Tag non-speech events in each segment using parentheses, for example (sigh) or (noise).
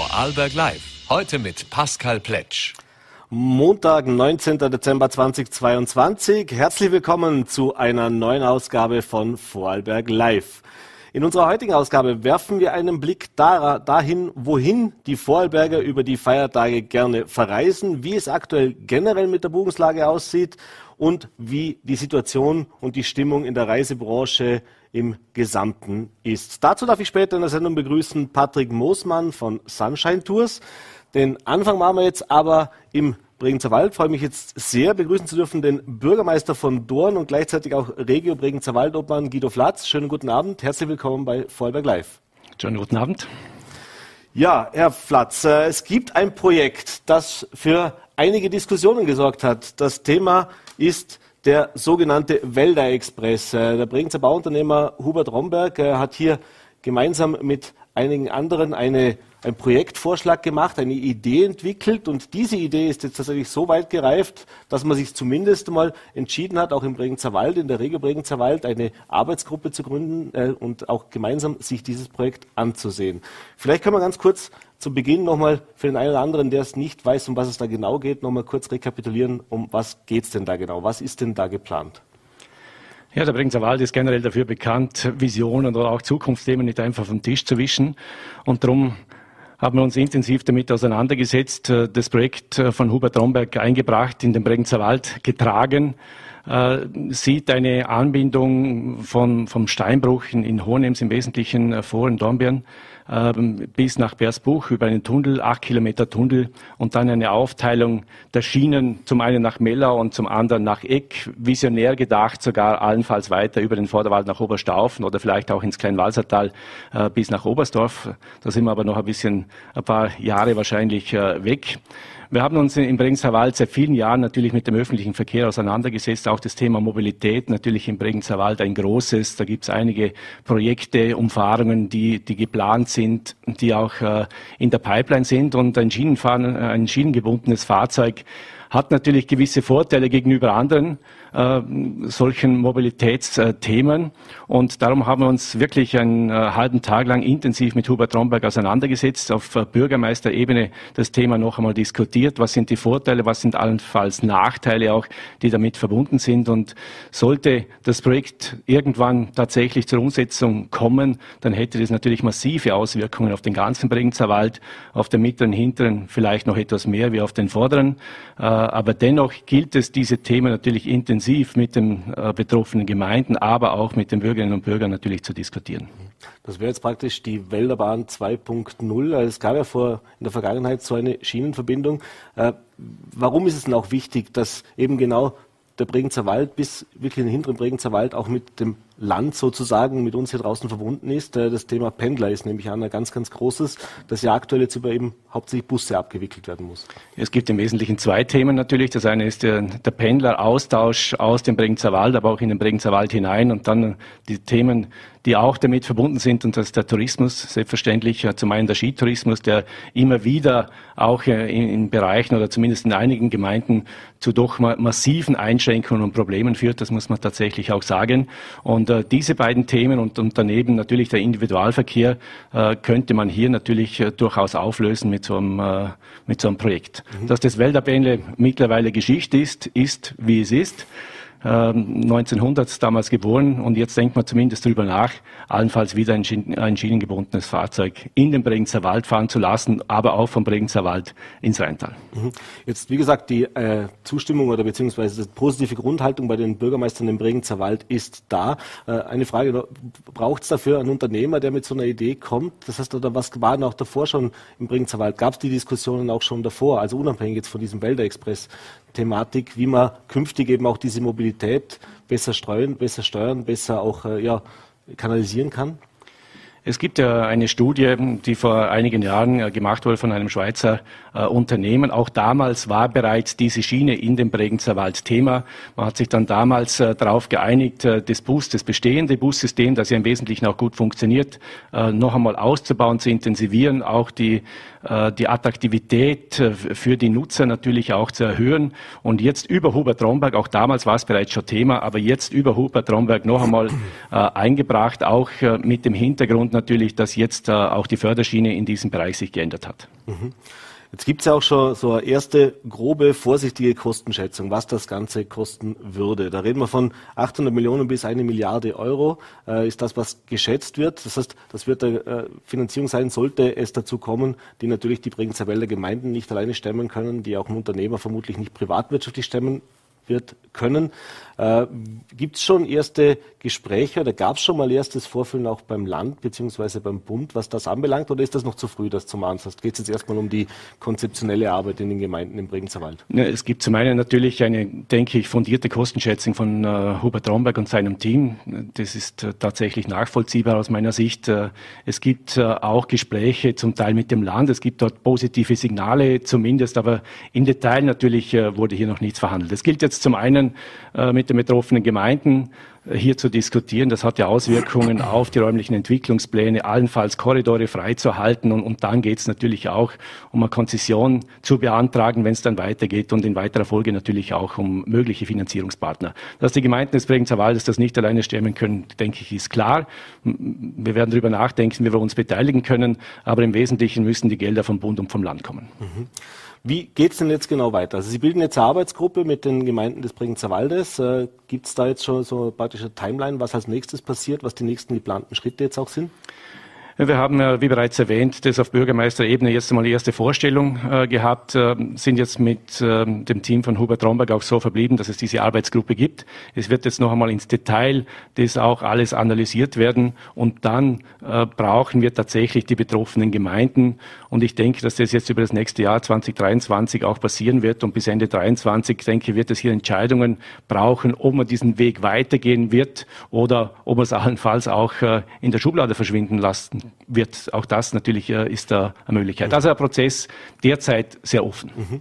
Vorarlberg Live. Heute mit Pascal Pletsch. Montag, 19. Dezember 2022. Herzlich willkommen zu einer neuen Ausgabe von Vorarlberg Live. In unserer heutigen Ausgabe werfen wir einen Blick dahin, wohin die Vorarlberger über die Feiertage gerne verreisen, wie es aktuell generell mit der Buchungslage aussieht und wie die Situation und die Stimmung in der Reisebranche im Gesamten ist. Dazu darf ich später in der Sendung begrüßen Patrick Moosmann von Sunshine Tours. Den Anfang machen wir jetzt aber im Bregenzer Wald. Freue mich jetzt sehr, begrüßen zu dürfen den Bürgermeister von Dorn und gleichzeitig auch Regio Bregenzer Waldobmann Guido Flatz. Schönen guten Abend, herzlich willkommen bei Vorarlberg Live. Schönen guten Abend. Ja, Herr Flatz, äh, es gibt ein Projekt, das für einige Diskussionen gesorgt hat. Das Thema ist der sogenannte Wälder Express. Äh, der Bregenzer Bauunternehmer Hubert Romberg äh, hat hier gemeinsam mit einigen anderen eine, einen Projektvorschlag gemacht, eine Idee entwickelt und diese Idee ist jetzt tatsächlich so weit gereift, dass man sich zumindest mal entschieden hat, auch im Bregenzer Wald, in der Regio Bregenzer Wald, eine Arbeitsgruppe zu gründen äh, und auch gemeinsam sich dieses Projekt anzusehen. Vielleicht können wir ganz kurz zu Beginn nochmal für den einen oder anderen, der es nicht weiß, um was es da genau geht, nochmal kurz rekapitulieren, um was geht es denn da genau? Was ist denn da geplant? Ja, der Bregenzer Wald ist generell dafür bekannt, Visionen oder auch Zukunftsthemen nicht einfach vom Tisch zu wischen. Und darum haben wir uns intensiv damit auseinandergesetzt, äh, das Projekt äh, von Hubert Romberg eingebracht, in den Bregenzer Wald getragen, äh, sieht eine Anbindung von, vom Steinbruch in, in Hohenems im Wesentlichen vor in Dornbirn ähm, bis nach Bersbuch über einen Tunnel, acht Kilometer Tunnel und dann eine Aufteilung der Schienen, zum einen nach Mellau und zum anderen nach Eck, visionär gedacht, sogar allenfalls weiter über den Vorderwald nach Oberstaufen oder vielleicht auch ins Kleinwalsertal äh, bis nach Oberstdorf. Da sind wir aber noch ein bisschen, ein paar Jahre wahrscheinlich äh, weg. Wir haben uns im Bregenzer Wald seit vielen Jahren natürlich mit dem öffentlichen Verkehr auseinandergesetzt. Auch das Thema Mobilität natürlich im Bregenzer Wald ein großes. Da gibt es einige Projekte, Umfahrungen, die, die geplant sind, die auch äh, in der Pipeline sind. Und ein, Schienenfahren, ein schienengebundenes Fahrzeug hat natürlich gewisse Vorteile gegenüber anderen äh, solchen Mobilitätsthemen. Und darum haben wir uns wirklich einen äh, halben Tag lang intensiv mit Hubert Romberg auseinandergesetzt, auf äh, Bürgermeisterebene das Thema noch einmal diskutiert. Was sind die Vorteile, was sind allenfalls Nachteile auch, die damit verbunden sind. Und sollte das Projekt irgendwann tatsächlich zur Umsetzung kommen, dann hätte das natürlich massive Auswirkungen auf den ganzen Bregenzer Wald, auf den mittleren, hinteren, vielleicht noch etwas mehr wie auf den vorderen. Aber dennoch gilt es, diese Themen natürlich intensiv intensiv mit den äh, betroffenen Gemeinden, aber auch mit den Bürgerinnen und Bürgern natürlich zu diskutieren. Das wäre jetzt praktisch die Wälderbahn 2.0. Also es gab ja vor in der Vergangenheit so eine Schienenverbindung. Äh, warum ist es denn auch wichtig, dass eben genau der Bregenzer Wald bis wirklich in den hinteren Bregenzer Wald auch mit dem Land sozusagen mit uns hier draußen verbunden ist. Äh, das Thema Pendler ist nämlich ein ganz, ganz großes, das ja aktuell jetzt über eben hauptsächlich Busse abgewickelt werden muss. Es gibt im Wesentlichen zwei Themen natürlich. Das eine ist der, der Pendleraustausch aus dem Bregenzer Wald, aber auch in den Bregenzer Wald hinein und dann die Themen, die auch damit verbunden sind und das ist der Tourismus, selbstverständlich zum einen der Skitourismus, der immer wieder auch in, in Bereichen oder zumindest in einigen Gemeinden zu doch massiven Einschränkungen und Problemen führt, das muss man tatsächlich auch sagen. Und äh, diese beiden Themen und, und, daneben natürlich der Individualverkehr äh, könnte man hier natürlich äh, durchaus auflösen mit so einem, äh, mit so einem Projekt. Mhm. Dass das Wälderbähnle mittlerweile Geschichte ist, ist wie es ist. 1900 ähm, damals geboren und jetzt denkt man zumindest darüber nach, allenfalls wieder ein, ein schienengebundenes Fahrzeug in den Bregenzer Wald fahren zu lassen, aber auch vom Bregenzer Wald ins Rheintal. Mhm. Jetzt, wie gesagt, die äh, Zustimmung oder beziehungsweise die positive Grundhaltung bei den Bürgermeistern im Bregenzer Wald ist da. Äh, eine Frage, braucht es dafür einen Unternehmer, der mit so einer Idee kommt? Das heißt, oder was war denn auch davor schon im Bregenzer Wald? Gab es die Diskussionen auch schon davor, also unabhängig jetzt von diesem Wälder Express? Thematik, wie man künftig eben auch diese Mobilität besser steuern, besser steuern, besser auch äh, ja, kanalisieren kann? Es gibt ja eine Studie, die vor einigen Jahren äh, gemacht wurde von einem Schweizer äh, Unternehmen. Auch damals war bereits diese Schiene in dem Bregenzer Wald Thema. Man hat sich dann damals äh, darauf geeinigt, das Bus, das bestehende Bussystem, das ja im Wesentlichen auch gut funktioniert, noch einmal auszubauen, zu intensivieren, auch die, die Attraktivität für die Nutzer natürlich auch zu erhöhen. Und jetzt über Hubert Romberg, auch damals war es bereits schon Thema, aber jetzt über Hubert Romberg noch einmal eingebracht, auch mit dem Hintergrund, und natürlich, dass jetzt äh, auch die Förderschiene in diesem Bereich sich geändert hat. Mhm. Jetzt gibt es ja auch schon so eine erste grobe, vorsichtige Kostenschätzung, was das Ganze kosten würde. Da reden wir von 800 Millionen bis eine Milliarde Euro, äh, ist das, was geschätzt wird. Das heißt, das wird eine äh, Finanzierung sein, sollte es dazu kommen, die natürlich die Bregenzer Wälder Gemeinden nicht alleine stemmen können, die auch ein Unternehmer vermutlich nicht privatwirtschaftlich stemmen wird können. Äh, Gibt es schon erste Gespräche oder gab es schon mal erstes Vorfühlen auch beim Land bzw. beim Bund, was das anbelangt, oder ist das noch zu früh, das zum Ansatz? Geht es jetzt erstmal um die konzeptionelle Arbeit in den Gemeinden im Bregenzer Wald? Ja, es gibt zum einen natürlich eine, denke ich, fundierte Kostenschätzung von äh, Hubert Romberg und seinem Team. Das ist äh, tatsächlich nachvollziehbar aus meiner Sicht. Äh, es gibt äh, auch Gespräche zum Teil mit dem Land. Es gibt dort positive Signale zumindest, aber im Detail natürlich äh, wurde hier noch nichts verhandelt. Es gilt jetzt zum einen mit den betroffenen Gemeinden äh, hier zu diskutieren. Das hat ja Auswirkungen auf die räumlichen Entwicklungspläne, allenfalls Korridore freizuhalten. Und, und dann geht es natürlich auch um eine Konzession zu beantragen, wenn es dann weitergeht und in weiterer Folge natürlich auch um mögliche Finanzierungspartner. Dass die Gemeinden des Bregenzer Waldes das nicht alleine stemmen können, denke ich, ist klar. Wir werden darüber nachdenken, wie wir uns beteiligen können, aber im Wesentlichen müssen die Gelder vom Bund und vom Land kommen. Mhm. Wie geht es denn jetzt genau weiter? Also Sie bilden jetzt eine Arbeitsgruppe mit den Gemeinden des Bregenzer Waldes. Äh, Gibt es da jetzt schon so praktisch eine Timeline, was als nächstes passiert, was die nächsten geplanten Schritte jetzt auch sind? Wir haben, wie bereits erwähnt, das auf Bürgermeisterebene jetzt einmal die erste Vorstellung äh, gehabt, äh, sind jetzt mit äh, dem Team von Hubert Romberg auch so verblieben, dass es diese Arbeitsgruppe gibt. Es wird jetzt noch einmal ins Detail das auch alles analysiert werden und dann äh, brauchen wir tatsächlich die betroffenen Gemeinden. Und ich denke, dass das jetzt über das nächste Jahr 2023 auch passieren wird. Und bis Ende 2023, denke wird es hier Entscheidungen brauchen, ob man diesen Weg weitergehen wird oder ob man es allenfalls auch äh, in der Schublade verschwinden lassen wird auch das natürlich äh, ist da eine Möglichkeit. Also ein Prozess derzeit sehr offen. Mhm.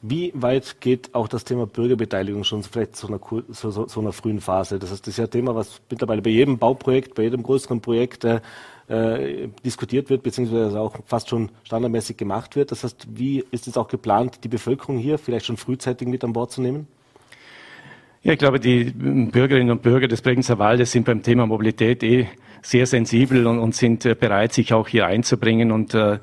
Wie weit geht auch das Thema Bürgerbeteiligung schon vielleicht zu einer, so, so, so einer frühen Phase? Das heißt, das ist ja ein Thema, was mittlerweile bei jedem Bauprojekt, bei jedem größeren Projekt äh, äh, diskutiert wird, beziehungsweise auch fast schon standardmäßig gemacht wird. Das heißt, wie ist es auch geplant, die Bevölkerung hier vielleicht schon frühzeitig mit an Bord zu nehmen? Ja, ich glaube, die Bürgerinnen und Bürger des Bregenzer Waldes sind beim Thema Mobilität eh sehr sensibel und, und sind äh, bereit, sich auch hier einzubringen. Und äh, äh,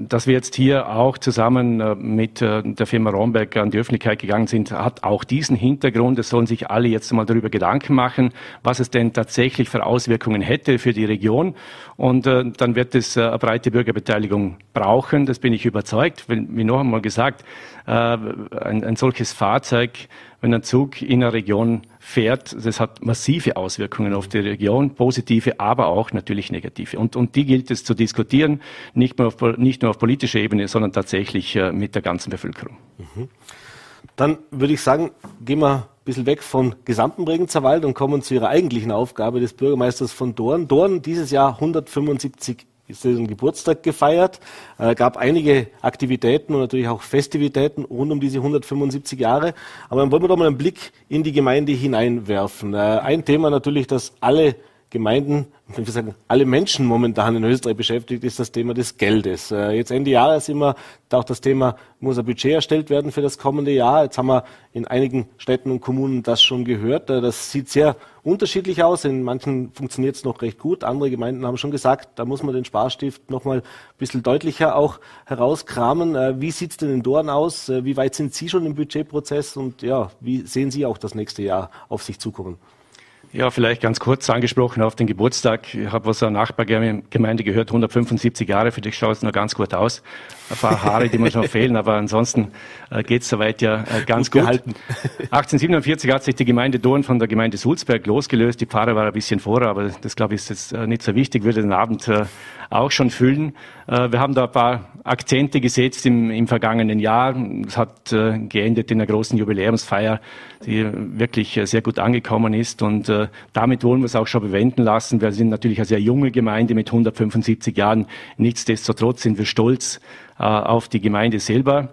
dass wir jetzt hier auch zusammen äh, mit der Firma Romberg an die Öffentlichkeit gegangen sind, hat auch diesen Hintergrund. Es sollen sich alle jetzt mal darüber Gedanken machen, was es denn tatsächlich für Auswirkungen hätte für die Region. Und äh, dann wird es äh, breite Bürgerbeteiligung brauchen. Das bin ich überzeugt. Wie noch einmal gesagt, äh, ein, ein solches Fahrzeug, wenn ein Zug in einer Region fährt, das hat massive Auswirkungen auf die Region, positive, aber auch natürlich negative. Und, und die gilt es zu diskutieren, nicht, mehr auf, nicht nur auf politischer Ebene, sondern tatsächlich äh, mit der ganzen Bevölkerung. Mhm. Dann würde ich sagen, gehen wir ein bisschen weg von gesamten Bregenzer Wald und kommen zu Ihrer eigentlichen Aufgabe des Bürgermeisters von Dorn. Dorn dieses Jahr 175 ist den Geburtstag gefeiert, äh, gab einige Aktivitäten und natürlich auch Festivitäten rund um diese 175 Jahre. Aber dann wollen wir doch mal einen Blick in die Gemeinde hineinwerfen. Äh, ein Thema natürlich, das alle Gemeinden, ich will sagen, alle Menschen momentan in Österreich beschäftigt, ist das Thema des Geldes. Äh, jetzt Ende Jahres immer auch das Thema, muss ein Budget erstellt werden für das kommende Jahr. Jetzt haben wir in einigen Städten und Kommunen das schon gehört. Äh, das sieht sehr unterschiedlich aus. In manchen funktioniert es noch recht gut. Andere Gemeinden haben schon gesagt, da muss man den Sparstift noch mal ein bisschen deutlicher auch herauskramen. Äh, wie sieht es denn in Dorn aus? Wie weit sind Sie schon im Budgetprozess? Und ja, wie sehen Sie auch das nächste Jahr auf sich zukommen? Ja, vielleicht ganz kurz angesprochen auf den Geburtstag. Ich habe aus einer Nachbargemeinde gehört, 175 Jahre, für dich schaut es noch ganz gut aus. Ein paar Haare, die mir schon (laughs) fehlen, aber ansonsten äh, geht es soweit ja äh, ganz gut. gut. (laughs) 1847 hat sich die Gemeinde Dorn von der Gemeinde Sulzberg losgelöst. Die Pfarre war ein bisschen vor, aber das glaube ich ist jetzt äh, nicht so wichtig, würde den Abend auch schon füllen. Äh, wir haben da ein paar Akzente gesetzt im, im vergangenen Jahr. Es hat äh, geendet in einer großen Jubiläumsfeier, die wirklich sehr gut angekommen ist und damit wollen wir es auch schon bewenden lassen. Wir sind natürlich eine sehr junge Gemeinde mit 175 Jahren. Nichtsdestotrotz sind wir stolz auf die Gemeinde selber.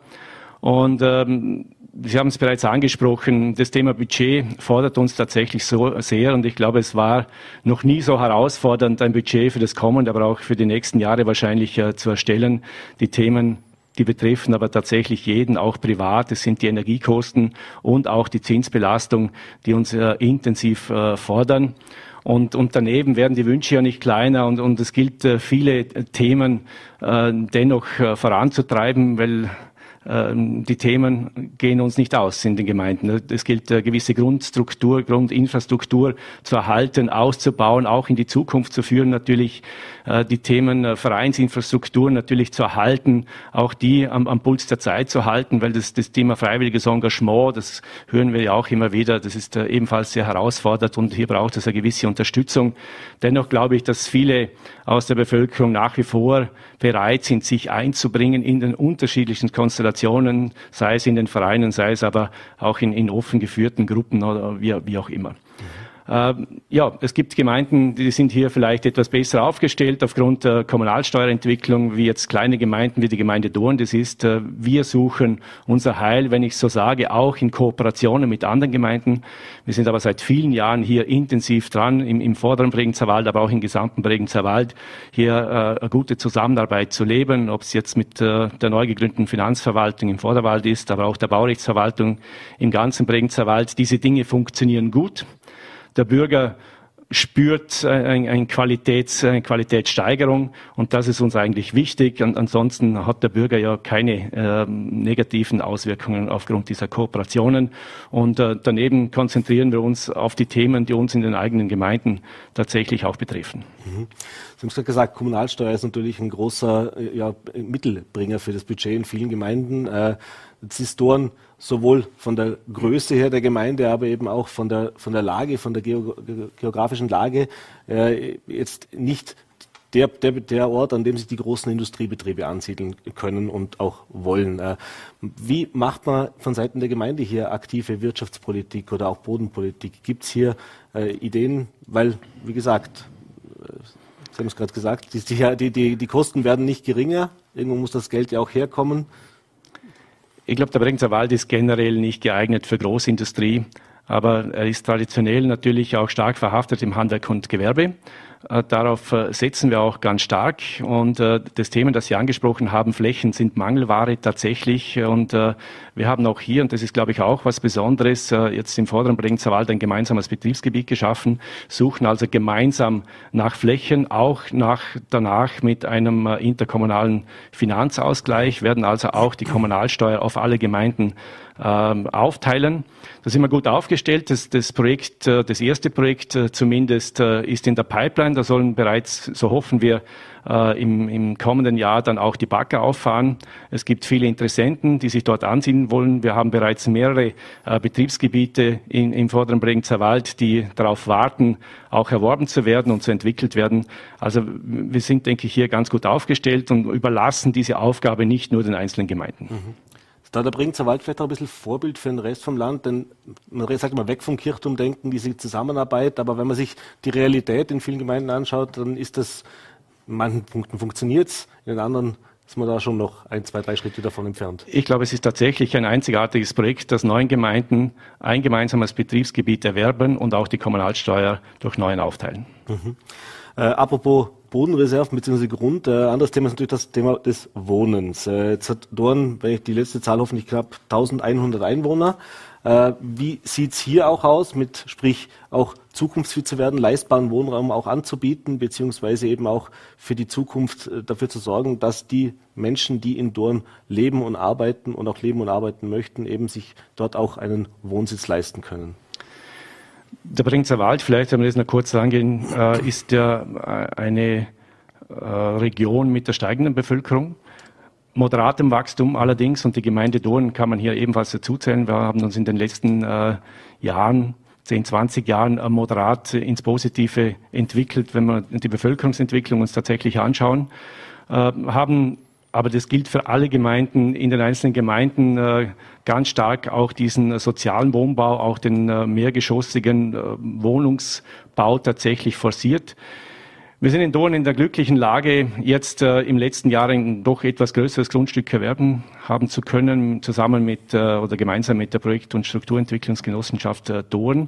Und ähm, Sie haben es bereits angesprochen, das Thema Budget fordert uns tatsächlich so sehr und ich glaube, es war noch nie so herausfordernd, ein Budget für das kommende, aber auch für die nächsten Jahre wahrscheinlich äh, zu erstellen. Die Themen die betreffen aber tatsächlich jeden, auch privat. Es sind die Energiekosten und auch die Zinsbelastung, die uns äh, intensiv äh, fordern. Und, und daneben werden die Wünsche ja nicht kleiner und, und es gilt, äh, viele Themen äh, dennoch äh, voranzutreiben, weil die Themen gehen uns nicht aus in den Gemeinden. Es gilt eine gewisse Grundstruktur, Grundinfrastruktur zu erhalten, auszubauen, auch in die Zukunft zu führen. Natürlich äh, die Themen äh, Vereinsinfrastruktur natürlich zu erhalten, auch die am, am Puls der Zeit zu halten, weil das, das Thema freiwilliges Engagement, das hören wir ja auch immer wieder, das ist äh, ebenfalls sehr herausfordernd und hier braucht es eine gewisse Unterstützung. Dennoch glaube ich, dass viele aus der Bevölkerung nach wie vor bereit sind, sich einzubringen in den unterschiedlichen Konstellationen, sei es in den Vereinen, sei es aber auch in, in offen geführten Gruppen oder wie, wie auch immer. Ähm, ja, es gibt Gemeinden, die sind hier vielleicht etwas besser aufgestellt aufgrund der Kommunalsteuerentwicklung, wie jetzt kleine Gemeinden wie die Gemeinde Dorn. Das ist, äh, wir suchen unser Heil, wenn ich so sage, auch in Kooperationen mit anderen Gemeinden. Wir sind aber seit vielen Jahren hier intensiv dran, im, im vorderen Bregenzer Wald, aber auch im gesamten Bregenzer Wald, hier äh, eine gute Zusammenarbeit zu leben, ob es jetzt mit äh, der neu gegründeten Finanzverwaltung im Vorderwald ist, aber auch der Baurechtsverwaltung im ganzen Bregenzer Wald. Diese Dinge funktionieren gut der Bürger spürt eine, eine, Qualitäts, eine Qualitätssteigerung und das ist uns eigentlich wichtig. Und ansonsten hat der Bürger ja keine äh, negativen Auswirkungen aufgrund dieser Kooperationen. Und äh, daneben konzentrieren wir uns auf die Themen, die uns in den eigenen Gemeinden tatsächlich auch betreffen. Mhm. Sie haben es gesagt, Kommunalsteuer ist natürlich ein großer äh, ja, Mittelbringer für das Budget in vielen Gemeinden. Äh, Jetzt ist Dorn sowohl von der Größe her der Gemeinde, aber eben auch von der, von der Lage, von der geografischen Lage äh, jetzt nicht der, der, der Ort, an dem sich die großen Industriebetriebe ansiedeln können und auch wollen. Äh, wie macht man von Seiten der Gemeinde hier aktive Wirtschaftspolitik oder auch Bodenpolitik? Gibt es hier äh, Ideen? Weil, wie gesagt, äh, Sie haben es gerade gesagt, die, die, die, die Kosten werden nicht geringer. Irgendwo muss das Geld ja auch herkommen. Ich glaube, der Bregenzer Wald ist generell nicht geeignet für Großindustrie, aber er ist traditionell natürlich auch stark verhaftet im Handwerk und Gewerbe. Äh, darauf äh, setzen wir auch ganz stark. Und äh, das Thema, das Sie angesprochen haben, Flächen sind Mangelware tatsächlich. Und wir haben auch hier, und das ist, glaube ich, auch was Besonderes, jetzt im vorderen Bregenzer Wald ein gemeinsames Betriebsgebiet geschaffen, suchen also gemeinsam nach Flächen, auch nach, danach mit einem interkommunalen Finanzausgleich, werden also auch die Kommunalsteuer auf alle Gemeinden ähm, aufteilen. Da sind wir gut aufgestellt. Das, das Projekt, äh, das erste Projekt äh, zumindest äh, ist in der Pipeline. Da sollen bereits, so hoffen wir, im, im kommenden Jahr dann auch die Bagger auffahren. Es gibt viele Interessenten, die sich dort ansiedeln wollen. Wir haben bereits mehrere Betriebsgebiete in, im vorderen Bregenzer Wald, die darauf warten, auch erworben zu werden und zu entwickelt werden. Also wir sind, denke ich, hier ganz gut aufgestellt und überlassen diese Aufgabe nicht nur den einzelnen Gemeinden. Mhm. Da der Bringzer Wald vielleicht auch ein bisschen Vorbild für den Rest vom Land, denn man sagt immer weg vom Kirchturmdenken, diese Zusammenarbeit, aber wenn man sich die Realität in vielen Gemeinden anschaut, dann ist das, in manchen Punkten funktioniert es, in den anderen ist man da schon noch ein, zwei, drei Schritte davon entfernt. Ich glaube, es ist tatsächlich ein einzigartiges Projekt, dass neun Gemeinden ein gemeinsames Betriebsgebiet erwerben und auch die Kommunalsteuer durch neun aufteilen. Mhm. Äh, apropos Bodenreserven bzw. Grund. Äh, anderes Thema ist natürlich das Thema des Wohnens. Äh, jetzt hat Dorn, wenn ich die letzte Zahl hoffentlich knapp 1100 Einwohner. Äh, wie sieht's hier auch aus, mit sprich auch zukunftsfit zu werden, leistbaren Wohnraum auch anzubieten, beziehungsweise eben auch für die Zukunft äh, dafür zu sorgen, dass die Menschen, die in Dorn leben und arbeiten und auch leben und arbeiten möchten, eben sich dort auch einen Wohnsitz leisten können? Der Bringzer Wald, vielleicht, wenn wir das noch kurz angehen, äh, ist ja äh, eine äh, Region mit der steigenden Bevölkerung. Moderatem Wachstum allerdings und die Gemeinde Dorn kann man hier ebenfalls dazuzählen. Wir haben uns in den letzten äh, Jahren 10, 20 Jahren äh, moderat ins Positive entwickelt, wenn wir die Bevölkerungsentwicklung uns tatsächlich anschauen, äh, haben aber das gilt für alle Gemeinden, in den einzelnen Gemeinden äh, ganz stark auch diesen sozialen Wohnbau, auch den äh, mehrgeschossigen äh, Wohnungsbau tatsächlich forciert. Wir sind in Dorn in der glücklichen Lage, jetzt im letzten Jahr ein doch etwas größeres Grundstück erwerben haben zu können, zusammen mit oder gemeinsam mit der Projekt- und Strukturentwicklungsgenossenschaft Dorn.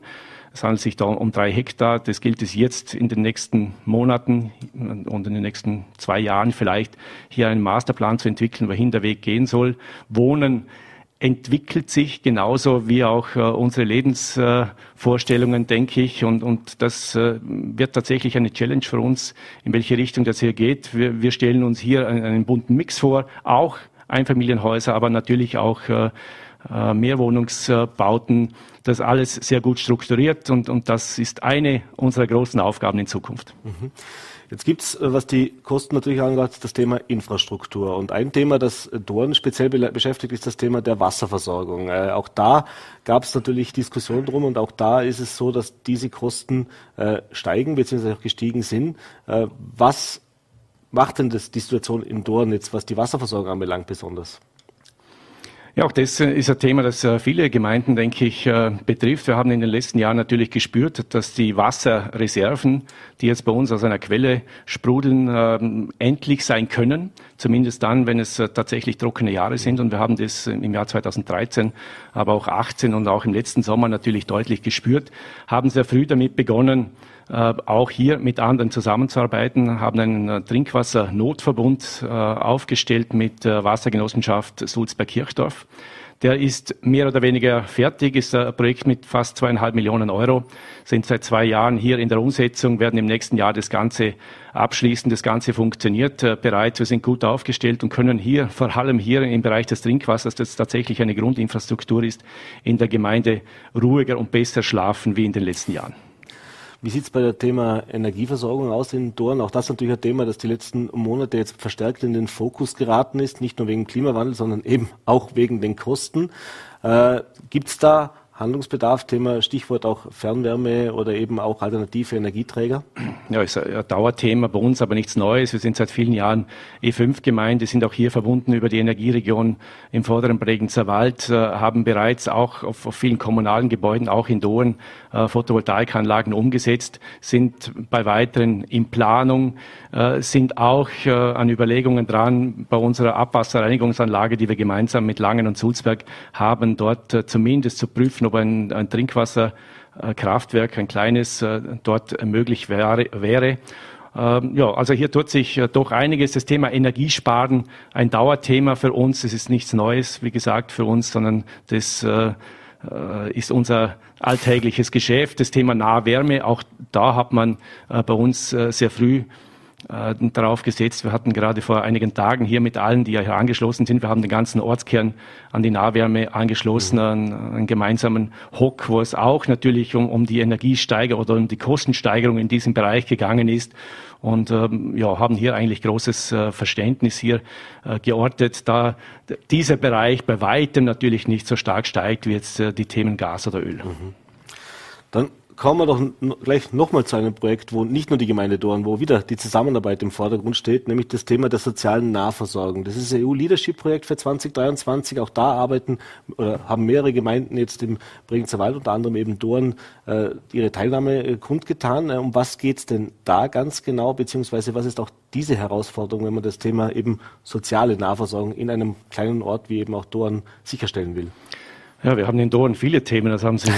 Es handelt sich da um drei Hektar. Das gilt es jetzt in den nächsten Monaten und in den nächsten zwei Jahren vielleicht hier einen Masterplan zu entwickeln, wohin der Weg gehen soll. Wohnen entwickelt sich genauso wie auch äh, unsere Lebensvorstellungen, äh, denke ich. Und, und das äh, wird tatsächlich eine Challenge für uns, in welche Richtung das hier geht. Wir, wir stellen uns hier einen, einen bunten Mix vor, auch Einfamilienhäuser, aber natürlich auch Mehrwohnungsbauten. Das alles sehr gut strukturiert und, und das ist eine unserer großen Aufgaben in Zukunft. Mhm. Jetzt gibt's, äh, was die Kosten natürlich angeht, das Thema Infrastruktur. Und ein Thema, das Dorn speziell beschäftigt, ist das Thema der Wasserversorgung. Äh, auch da gab es natürlich Diskussionen drum und auch da ist es so, dass diese Kosten äh, steigen bzw. auch gestiegen sind. Äh, was macht denn das, die Situation in Dorn jetzt, was die Wasserversorgung anbelangt, besonders? Ja, auch das äh, ist ein Thema, das äh, viele Gemeinden, denke ich, äh, betrifft. Wir haben in den letzten Jahren natürlich gespürt, dass die Wasserreserven, die jetzt bei uns aus einer Quelle sprudeln, ähm, endlich sein können. Zumindest dann, wenn es tatsächlich trockene Jahre sind. Und wir haben das im Jahr 2013, aber auch 18 und auch im letzten Sommer natürlich deutlich gespürt, haben sehr früh damit begonnen, auch hier mit anderen zusammenzuarbeiten, haben einen äh, Trinkwassernotverbund äh, aufgestellt mit Wassergenossenschaft Sulzberg-Kirchdorf. Der ist mehr oder weniger fertig, ist ein Projekt mit fast zweieinhalb Millionen Euro, sind seit zwei Jahren hier in der Umsetzung, werden im nächsten Jahr das Ganze abschließen. Das Ganze funktioniert äh, bereits, wir sind gut aufgestellt und können hier, vor allem hier im Bereich des Trinkwassers, das tatsächlich eine Grundinfrastruktur ist, in der Gemeinde ruhiger und besser schlafen wie in den letzten Jahren. Wie sieht es bei dem Thema Energieversorgung aus in Dorn? Auch das ist natürlich ein Thema, das die letzten Monate jetzt verstärkt in den Fokus geraten ist, nicht nur wegen Klimawandel, sondern eben auch wegen den Kosten. Äh, Gibt es da Handlungsbedarf, Thema Stichwort auch Fernwärme oder eben auch alternative Energieträger? Ja, ist ein Dauerthema bei uns, aber nichts Neues. Wir sind seit vielen Jahren E5-Gemeinde, sind auch hier verbunden über die Energieregion im vorderen Bregenzer Wald, äh, haben bereits auch auf, auf, vielen kommunalen Gebäuden, auch in Dohen, äh, Photovoltaikanlagen umgesetzt, sind bei weiteren in Planung, äh, sind auch an Überlegungen dran bei unserer Abwasserreinigungsanlage, die wir gemeinsam mit Langen und Sulzberg haben, dort zumindest zu prüfen, ob ein, ein Trinkwasserkraftwerk, ein kleines, äh, dort möglich wäre. Ähm, ja, also hier tut sich äh, doch einiges. Das Thema Energiesparen, ein Dauerthema für uns. Es ist nichts Neues, wie gesagt, für uns, sondern das äh, ist unser alltägliches Geschäft. Das Thema Nahwärme, auch da hat man bei uns sehr früh äh, darauf gesetzt. Wir hatten gerade vor einigen Tagen hier mit allen, die ja hier angeschlossen sind, wir haben den ganzen Ortskern an die Nahwärme angeschlossen, einen, einen gemeinsamen Hock, wo es auch natürlich um, um die Energiesteigerung oder um die Kostensteigerung in diesem Bereich gegangen ist und ähm, ja, haben hier eigentlich großes äh, Verständnis hier äh, geortet, da dieser Bereich bei weitem natürlich nicht so stark steigt wie jetzt äh, die Themen Gas oder Öl. Mhm. Dann kommen wir doch gleich nochmal zu einem Projekt, wo nicht nur die Gemeinde Dorn, wo wieder die Zusammenarbeit im Vordergrund steht, nämlich das Thema der sozialen Nahversorgung. Das ist ein EU-Leadership-Projekt für 2023. Auch da arbeiten oder haben mehrere Gemeinden jetzt im Bregenzer Wald, unter anderem eben Dorn, äh, ihre Teilnahme äh, kundgetan. Äh, um was geht's denn da ganz genau, beziehungsweise was ist auch diese Herausforderung, wenn man das Thema eben soziale Nahversorgung in einem kleinen Ort wie eben auch Dorn sicherstellen will? Ja, wir haben in Dorn viele Themen, das haben Sie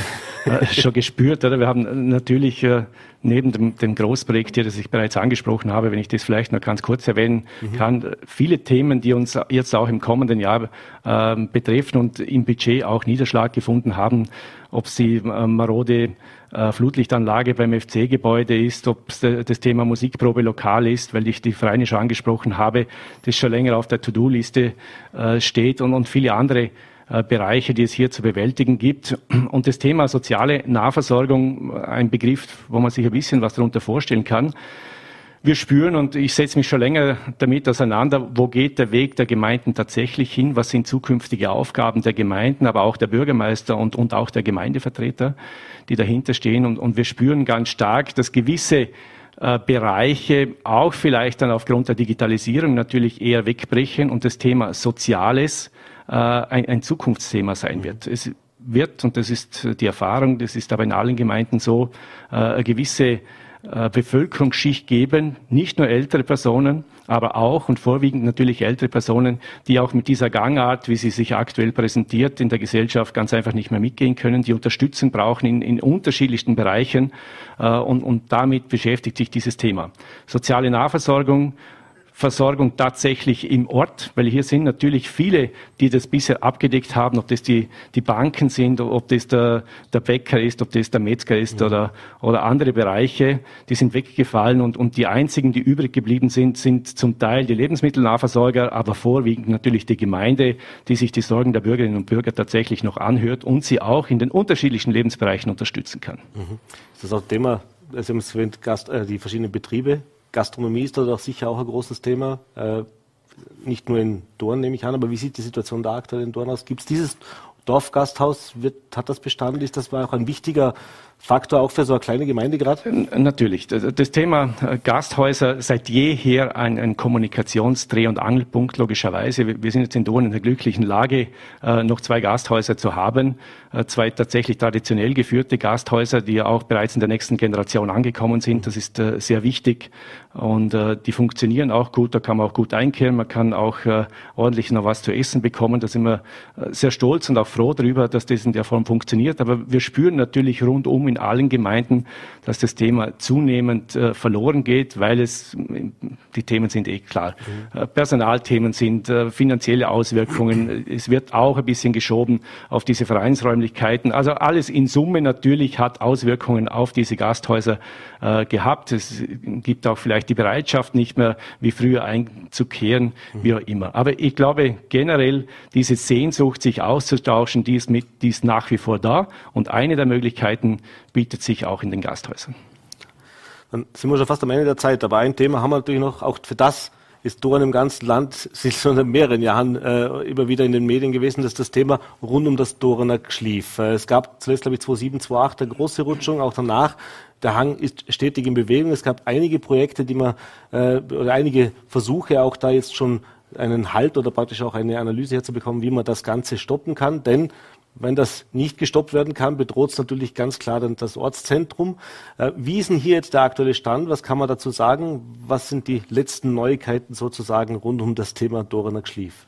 äh, (laughs) schon gespürt. Oder? Wir haben natürlich äh, neben dem, dem Großprojekt hier, das ich bereits angesprochen habe, wenn ich das vielleicht noch ganz kurz erwähnen mhm. kann, viele Themen, die uns jetzt auch im kommenden Jahr äh, betreffen und im Budget auch Niederschlag gefunden haben, ob sie äh, marode äh, Flutlichtanlage beim FC-Gebäude ist, ob das Thema Musikprobe lokal ist, weil ich die Vereine schon angesprochen habe, das schon länger auf der To-Do-Liste äh, steht und, und viele andere äh, Bereiche, die es hier zu bewältigen gibt. Und das Thema soziale Nahversorgung, äh, ein Begriff, wo man sich ein bisschen was darunter vorstellen kann. Wir spüren, und ich setze mich schon länger damit auseinander, wo geht der Weg der Gemeinden tatsächlich hin, was sind zukünftige Aufgaben der Gemeinden, aber auch der Bürgermeister und, und auch der Gemeindevertreter, die dahinter stehen. Und, und wir spüren ganz stark, dass gewisse äh, Bereiche auch vielleicht dann aufgrund der Digitalisierung natürlich eher wegbrechen und das Thema Soziales äh, ein, ein Zukunftsthema sein wird. Es wird, und das ist die Erfahrung, das ist aber in allen Gemeinden so, äh, eine gewisse äh, Bevölkerungsschicht geben, nicht nur ältere Personen, aber auch und vorwiegend natürlich ältere Personen, die auch mit dieser Gangart, wie sie sich aktuell präsentiert, in der Gesellschaft ganz einfach nicht mehr mitgehen können, die Unterstützung brauchen in, in unterschiedlichsten Bereichen und, und damit beschäftigt sich dieses Thema. Soziale Nahversorgung, Versorgung tatsächlich im Ort, weil hier sind natürlich viele, die das bisher abgedeckt haben, ob das die, die Banken sind, ob das der, der Bäcker ist, ob das der Metzger ist ja. oder, oder andere Bereiche, die sind weggefallen und, und die einzigen, die übrig geblieben sind, sind zum Teil die Lebensmittelnahversorger, aber vorwiegend natürlich die Gemeinde, die sich die Sorgen der Bürgerinnen und Bürger tatsächlich noch anhört und sie auch in den unterschiedlichen Lebensbereichen unterstützen kann. Mhm. Ist das auch Thema, Sie haben es erwähnt, Gast, äh, die verschiedenen Betriebe, Gastronomie ist da doch sicher auch ein großes Thema. Äh, nicht nur in Dorn, nehme ich an, aber wie sieht die Situation da aktuell in Dorn aus? Gibt es dieses Dorfgasthaus? Wird, hat das Bestand? Ist das auch ein wichtiger Faktor auch für so eine kleine Gemeinde gerade? Natürlich. Das Thema äh, Gasthäuser seit jeher ein, ein Kommunikationsdreh- und Angelpunkt, logischerweise. Wir sind jetzt in Dorn in der glücklichen Lage, äh, noch zwei Gasthäuser zu haben. Äh, zwei tatsächlich traditionell geführte Gasthäuser, die ja auch bereits in der nächsten Generation angekommen sind. Das ist sehr wichtig. Und die funktionieren auch gut. Da kann man auch gut einkehren. Man kann auch ordentlich noch was zu essen bekommen. Da sind wir sehr stolz und auch froh darüber, dass das in der Form funktioniert. Aber wir spüren natürlich rundum in allen Gemeinden, dass das Thema zunehmend äh, verloren geht, weil es, die Themen sind eh klar. Mhm. Äh, Personalthemen sind, äh, finanzielle Auswirkungen. Es wird auch ein bisschen geschoben auf diese Vereinsräumlichkeiten. Also alles in Summe natürlich hat Auswirkungen auf diese Gasthäuser äh, gehabt. Es gibt auch vielleicht die Bereitschaft, nicht mehr wie früher einzukehren, mhm. wie auch immer. Aber ich glaube generell, diese Sehnsucht, sich auszutauschen, die ist, mit, die ist nach wie vor da. Und eine der Möglichkeiten bietet sich auch in den Gasthäusern. Dann sind wir schon fast am Ende der Zeit. Aber ein Thema haben wir natürlich noch, auch für das ist Dorn im ganzen Land, (laughs) in mehreren Jahren äh, immer wieder in den Medien gewesen, dass das Thema rund um das Dorener Schlief. Äh, es gab zuletzt, glaube ich, 2007, 2008 eine große Rutschung, auch danach. Der Hang ist stetig in Bewegung. Es gab einige Projekte, die man, äh, oder einige Versuche auch da jetzt schon einen Halt oder praktisch auch eine Analyse herzubekommen, wie man das Ganze stoppen kann. Denn wenn das nicht gestoppt werden kann, bedroht es natürlich ganz klar dann das Ortszentrum. Äh, wie ist denn hier jetzt der aktuelle Stand? Was kann man dazu sagen? Was sind die letzten Neuigkeiten sozusagen rund um das Thema Dorener Schlief?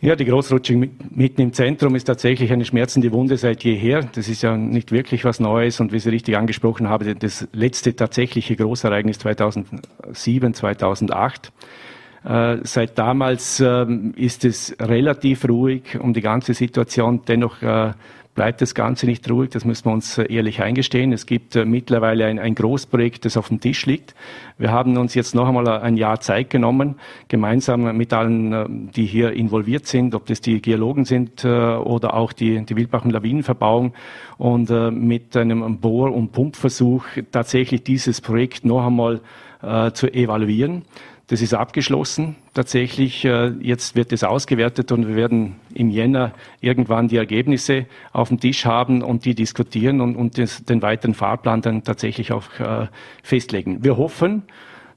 Ja, die Großrutschung mitten im Zentrum ist tatsächlich eine schmerzende Wunde seit jeher. Das ist ja nicht wirklich was Neues und wie Sie richtig angesprochen haben, das letzte tatsächliche Großereignis 2007, 2008. Äh, seit damals äh, ist es relativ ruhig um die ganze Situation. Dennoch äh, bleibt das Ganze nicht ruhig, das müssen wir uns äh, ehrlich eingestehen. Es gibt äh, mittlerweile ein, ein Großprojekt, das auf dem Tisch liegt. Wir haben uns jetzt noch einmal ein Jahr Zeit genommen, gemeinsam mit allen, äh, die hier involviert sind, ob das die Geologen sind oder auch die, die Wildbach- und Lawinenverbauung und mit einem Bohr- und Pumpversuch tatsächlich dieses Projekt noch einmal zu evaluieren. Das ist abgeschlossen. Tatsächlich, äh, jetzt wird es ausgewertet und wir werden im Jänner irgendwann die Ergebnisse auf dem Tisch haben und die diskutieren und, und das, den weiteren Fahrplan dann tatsächlich auch äh, festlegen. Wir hoffen,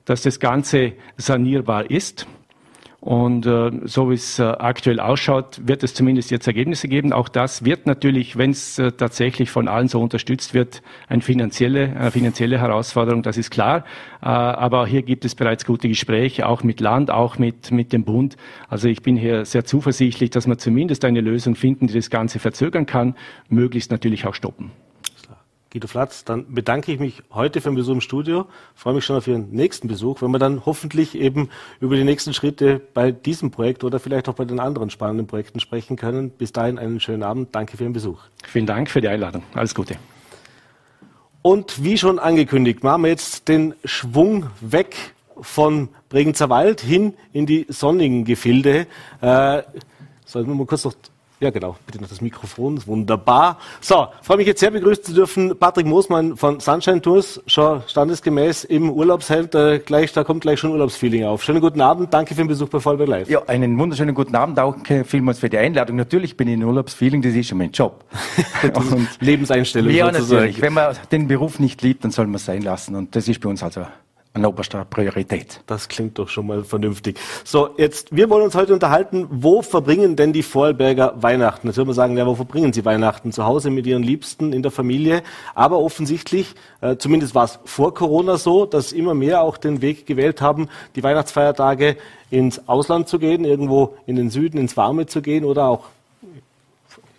dass das Ganze sanierbar ist. Und äh, so wie es äh, aktuell ausschaut, wird es zumindest jetzt Ergebnisse geben. Auch das wird natürlich, wenn es äh, tatsächlich von allen so unterstützt wird, eine finanzielle, eine finanzielle Herausforderung, das ist klar. Äh, aber hier gibt es bereits gute Gespräche, auch mit Land, auch mit, mit dem Bund. Also ich bin hier sehr zuversichtlich, dass wir zumindest eine Lösung finden, die das Ganze verzögern kann, möglichst natürlich auch stoppen. Guido Flatz, dann bedanke ich mich heute für den Besuch im Studio. Freue mich schon auf Ihren nächsten Besuch, wenn wir dann hoffentlich eben über die nächsten Schritte bei diesem Projekt oder vielleicht auch bei den anderen spannenden Projekten sprechen können. Bis dahin einen schönen Abend. Danke für Ihren Besuch. Vielen Dank für die Einladung. Alles Gute. Und wie schon angekündigt, machen wir jetzt den Schwung weg von Bregenzer Wald hin in die sonnigen Gefilde. Äh, sollten wir mal kurz noch ja, genau. Bitte noch das Mikrofon. Wunderbar. So, freue mich jetzt sehr begrüßen zu dürfen. Patrick Moosmann von Sunshine Tours, schon standesgemäß im Urlaubsheld. Äh, gleich, da kommt gleich schon Urlaubsfeeling auf. Schönen guten Abend. Danke für den Besuch bei Vollberg Live. Ja, einen wunderschönen guten Abend. Danke vielmals für die Einladung. Natürlich bin ich in Urlaubsfeeling. Das ist schon mein Job. (laughs) Und Lebenseinstellung ja, sozusagen. natürlich. Wenn man den Beruf nicht liebt, dann soll man es sein lassen. Und das ist bei uns also an oberster Priorität. Das klingt doch schon mal vernünftig. So, jetzt, wir wollen uns heute unterhalten, wo verbringen denn die Vorarlberger Weihnachten? Jetzt würde man sagen, ja, wo verbringen sie Weihnachten? Zu Hause mit ihren Liebsten, in der Familie. Aber offensichtlich, äh, zumindest war es vor Corona so, dass immer mehr auch den Weg gewählt haben, die Weihnachtsfeiertage ins Ausland zu gehen, irgendwo in den Süden, ins Warme zu gehen oder auch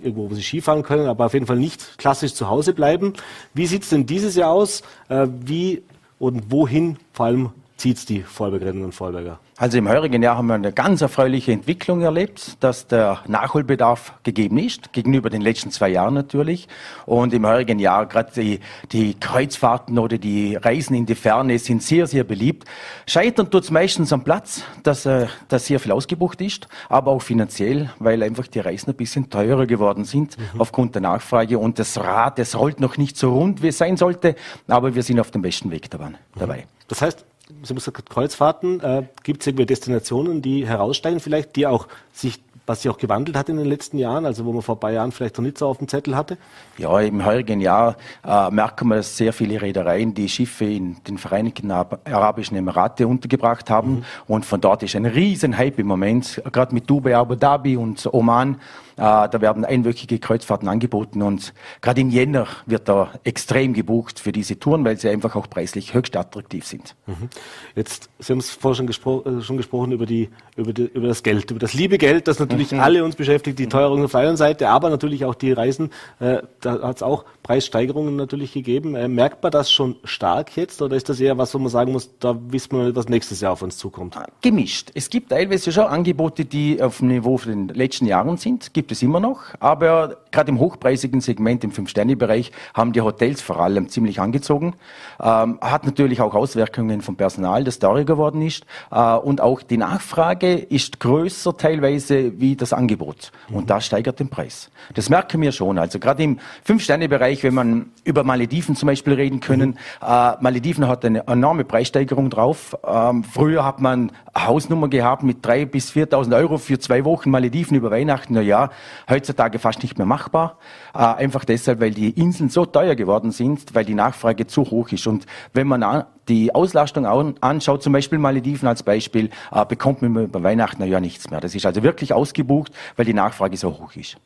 irgendwo, wo sie Skifahren können, aber auf jeden Fall nicht klassisch zu Hause bleiben. Wie sieht's denn dieses Jahr aus? Äh, wie und wohin vor allem zieht's die Vorbergerinnen und Vorberger? Also im heurigen Jahr haben wir eine ganz erfreuliche Entwicklung erlebt, dass der Nachholbedarf gegeben ist, gegenüber den letzten zwei Jahren natürlich. Und im heurigen Jahr gerade die, die Kreuzfahrten oder die Reisen in die Ferne sind sehr, sehr beliebt. Scheitern tut's meistens am Platz, dass, äh, dass sehr viel ausgebucht ist, aber auch finanziell, weil einfach die Reisen ein bisschen teurer geworden sind mhm. aufgrund der Nachfrage und das Rad, das rollt noch nicht so rund, wie es sein sollte, aber wir sind auf dem besten Weg dabei. Mhm. Das heißt, Sie haben gesagt, Kreuzfahrten, äh, gibt es irgendwie Destinationen, die heraussteigen vielleicht, die auch sich was sich auch gewandelt hat in den letzten Jahren, also wo man vor ein paar Jahren vielleicht noch nicht so auf dem Zettel hatte? Ja, im heurigen Jahr äh, merken wir, dass sehr viele Reedereien die Schiffe in den Vereinigten Arabischen Emirate untergebracht haben. Mhm. Und von dort ist ein riesen Hype im Moment, gerade mit Dubai, Abu Dhabi und Oman. Äh, da werden einwöchige Kreuzfahrten angeboten und gerade im Jänner wird da extrem gebucht für diese Touren, weil sie einfach auch preislich höchst attraktiv sind. Mhm. Jetzt, Sie haben es vorher schon, gespro äh, schon gesprochen über, die, über, die, über das Geld, über das liebe Geld, das natürlich mhm. alle uns beschäftigt, die Teuerung auf der einen Seite, aber natürlich auch die Reisen. Äh, da hat es auch Preissteigerungen natürlich gegeben. Äh, merkt man das schon stark jetzt oder ist das eher was, wo man sagen muss, da wissen wir, was nächstes Jahr auf uns zukommt? Gemischt. Es gibt teilweise schon Angebote, die auf dem Niveau von den letzten Jahren sind gibt es immer noch, aber gerade im hochpreisigen Segment, im Fünf-Sterne-Bereich, haben die Hotels vor allem ziemlich angezogen. Ähm, hat natürlich auch Auswirkungen vom Personal, das teurer geworden ist. Äh, und auch die Nachfrage ist größer teilweise wie das Angebot. Mhm. Und das steigert den Preis. Das merken wir schon. Also gerade im Fünf-Sterne-Bereich, wenn man über Malediven zum Beispiel reden können, mhm. äh, Malediven hat eine enorme Preissteigerung drauf. Ähm, früher hat man Hausnummer gehabt mit drei bis 4.000 Euro für zwei Wochen Malediven über Weihnachten. Na ja, heutzutage fast nicht mehr machbar. Äh, einfach deshalb, weil die Inseln so teuer geworden sind, weil die Nachfrage zu hoch ist. Und wenn man die Auslastung anschaut, zum Beispiel Malediven als Beispiel, äh, bekommt man über Weihnachten ja nichts mehr. Das ist also wirklich ausgebucht, weil die Nachfrage so hoch ist.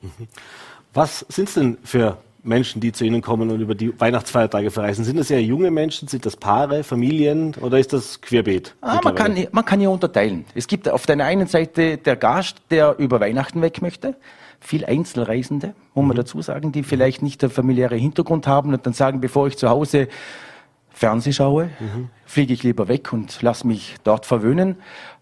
Was sind es denn für Menschen, die zu Ihnen kommen und über die Weihnachtsfeiertage verreisen? Sind das eher junge Menschen? Sind das Paare, Familien oder ist das querbeet? Ah, man, kann, man kann ja unterteilen. Es gibt auf der einen Seite der Gast, der über Weihnachten weg möchte. Viel Einzelreisende, muss man mhm. dazu sagen, die vielleicht nicht der familiäre Hintergrund haben und dann sagen, bevor ich zu Hause Fernseh schaue, mhm. fliege ich lieber weg und lass mich dort verwöhnen.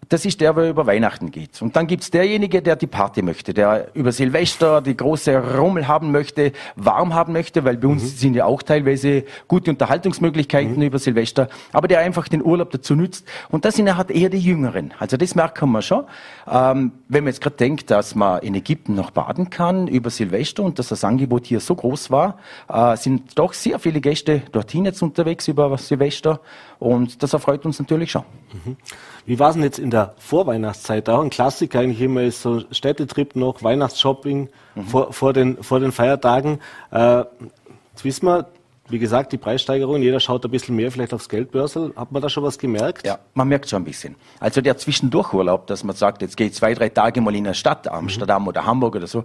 Das ist der, der über Weihnachten geht. Und dann gibt's derjenige, der die Party möchte, der über Silvester die große Rummel haben möchte, warm haben möchte, weil bei uns mhm. sind ja auch teilweise gute Unterhaltungsmöglichkeiten mhm. über Silvester, aber der einfach den Urlaub dazu nützt. Und das sind halt eher die Jüngeren. Also das merken wir schon. Ähm, wenn man jetzt gerade denkt, dass man in Ägypten noch baden kann über Silvester und dass das Angebot hier so groß war, äh, sind doch sehr viele Gäste dorthin jetzt unterwegs über Silvester und das erfreut uns natürlich schon. Mhm. Wie war es denn jetzt in der Vorweihnachtszeit? Auch ein Klassiker eigentlich immer ist so Städtetrip noch, Weihnachtsshopping mhm. vor, vor, den, vor den Feiertagen. Äh, jetzt wissen wir, wie gesagt, die Preissteigerung, jeder schaut ein bisschen mehr vielleicht aufs Geldbörsel. Hat man da schon was gemerkt? Ja, man merkt schon ein bisschen. Also der Zwischendurchurlaub, dass man sagt, jetzt geht zwei, drei Tage mal in eine Stadt, Amsterdam mhm. oder Hamburg oder so,